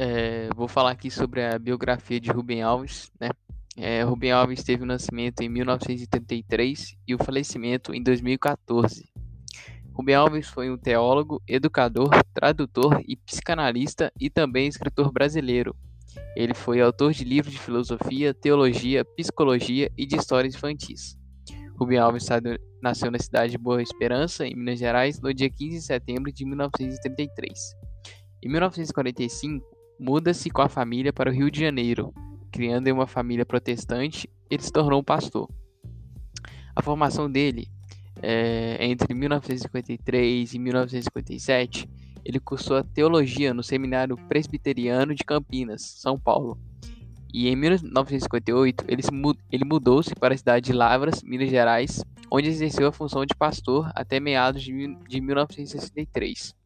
É, vou falar aqui sobre a biografia de Rubem Alves, né? É, Rubem Alves teve o nascimento em 1933 e o falecimento em 2014. Rubem Alves foi um teólogo, educador, tradutor e psicanalista e também escritor brasileiro. Ele foi autor de livros de filosofia, teologia, psicologia e de histórias infantis. Rubem Alves nasceu na cidade de Boa Esperança, em Minas Gerais, no dia 15 de setembro de 1933. Em 1945, muda-se com a família para o Rio de Janeiro. Criando em uma família protestante, ele se tornou um pastor. A formação dele, é, entre 1953 e 1957, ele cursou teologia no Seminário Presbiteriano de Campinas, São Paulo. E em 1958, ele, ele mudou-se para a cidade de Lavras, Minas Gerais, onde exerceu a função de pastor até meados de 1963.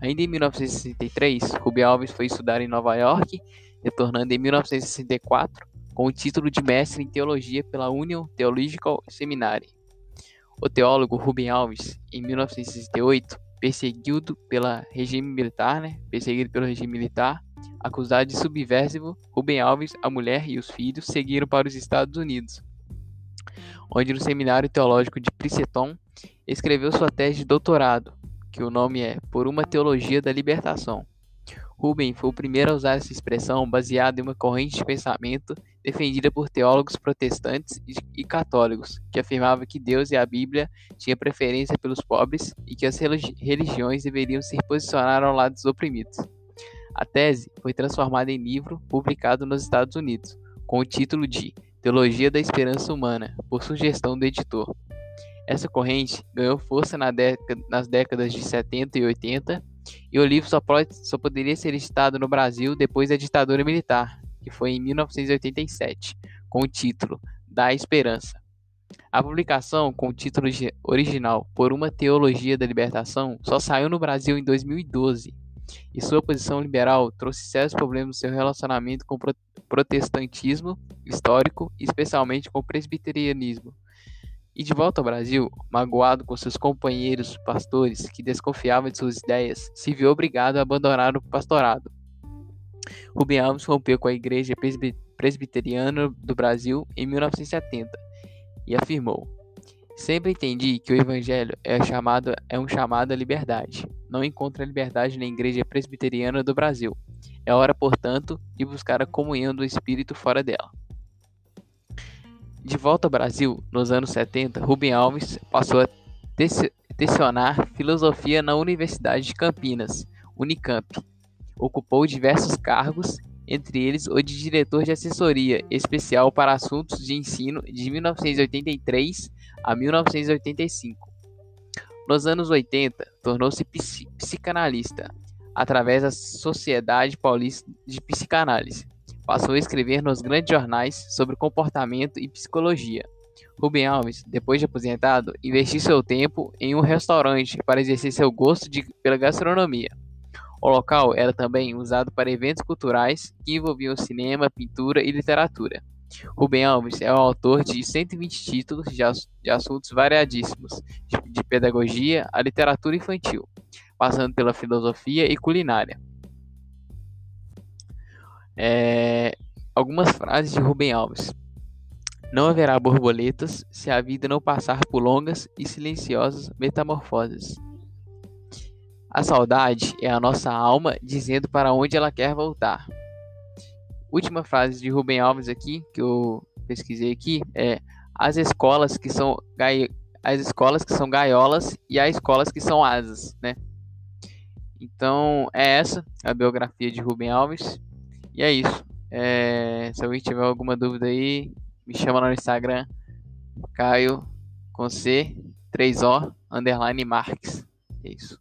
Ainda em 1963, Rubem Alves foi estudar em Nova York, retornando em 1964 com o título de mestre em teologia pela Union Theological Seminary. O teólogo Rubem Alves, em 1968, perseguido pela regime militar, né? Perseguido pelo regime militar, acusado de subversivo, Rubem Alves, a mulher e os filhos seguiram para os Estados Unidos, onde no Seminário Teológico de Princeton escreveu sua tese de doutorado, que o nome é Por uma Teologia da Libertação. Rubem foi o primeiro a usar essa expressão baseada em uma corrente de pensamento defendida por teólogos protestantes e católicos, que afirmava que Deus e a Bíblia tinham preferência pelos pobres e que as religiões deveriam se posicionar ao lado dos oprimidos. A tese foi transformada em livro publicado nos Estados Unidos, com o título de Teologia da Esperança Humana, por sugestão do editor. Essa corrente ganhou força na década, nas décadas de 70 e 80, e o livro só, pode, só poderia ser editado no Brasil depois da ditadura militar, que foi em 1987, com o título Da Esperança. A publicação, com o título original Por uma Teologia da Libertação, só saiu no Brasil em 2012, e sua posição liberal trouxe sérios problemas no seu relacionamento com o protestantismo histórico, especialmente com o presbiterianismo. E de volta ao Brasil, magoado com seus companheiros pastores que desconfiavam de suas ideias, se viu obrigado a abandonar o pastorado. Rubem Alves rompeu com a Igreja Presbiteriana do Brasil em 1970 e afirmou: Sempre entendi que o Evangelho é, chamado, é um chamado à liberdade. Não encontra liberdade na Igreja Presbiteriana do Brasil. É hora, portanto, de buscar a comunhão do Espírito fora dela. De volta ao Brasil, nos anos 70, Rubem Alves passou a lecionar filosofia na Universidade de Campinas, Unicamp. Ocupou diversos cargos, entre eles o de diretor de assessoria especial para assuntos de ensino de 1983 a 1985. Nos anos 80, tornou-se psicanalista através da Sociedade Paulista de Psicanálise Passou a escrever nos grandes jornais sobre comportamento e psicologia. Rubem Alves, depois de aposentado, investiu seu tempo em um restaurante para exercer seu gosto de, pela gastronomia. O local era também usado para eventos culturais que envolviam cinema, pintura e literatura. Rubem Alves é o autor de 120 títulos de, ass de assuntos variadíssimos, de, de pedagogia à literatura infantil, passando pela filosofia e culinária. É, algumas frases de Rubem Alves. Não haverá borboletas se a vida não passar por longas e silenciosas metamorfoses. A saudade é a nossa alma dizendo para onde ela quer voltar. Última frase de Rubem Alves aqui, que eu pesquisei aqui, é as escolas que são as escolas que são gaiolas e as escolas que são asas, né? Então, é essa a biografia de Rubem Alves. E é isso. É, se alguém tiver alguma dúvida aí, me chama lá no Instagram, Caio com C, 3O, underline Marques. É isso.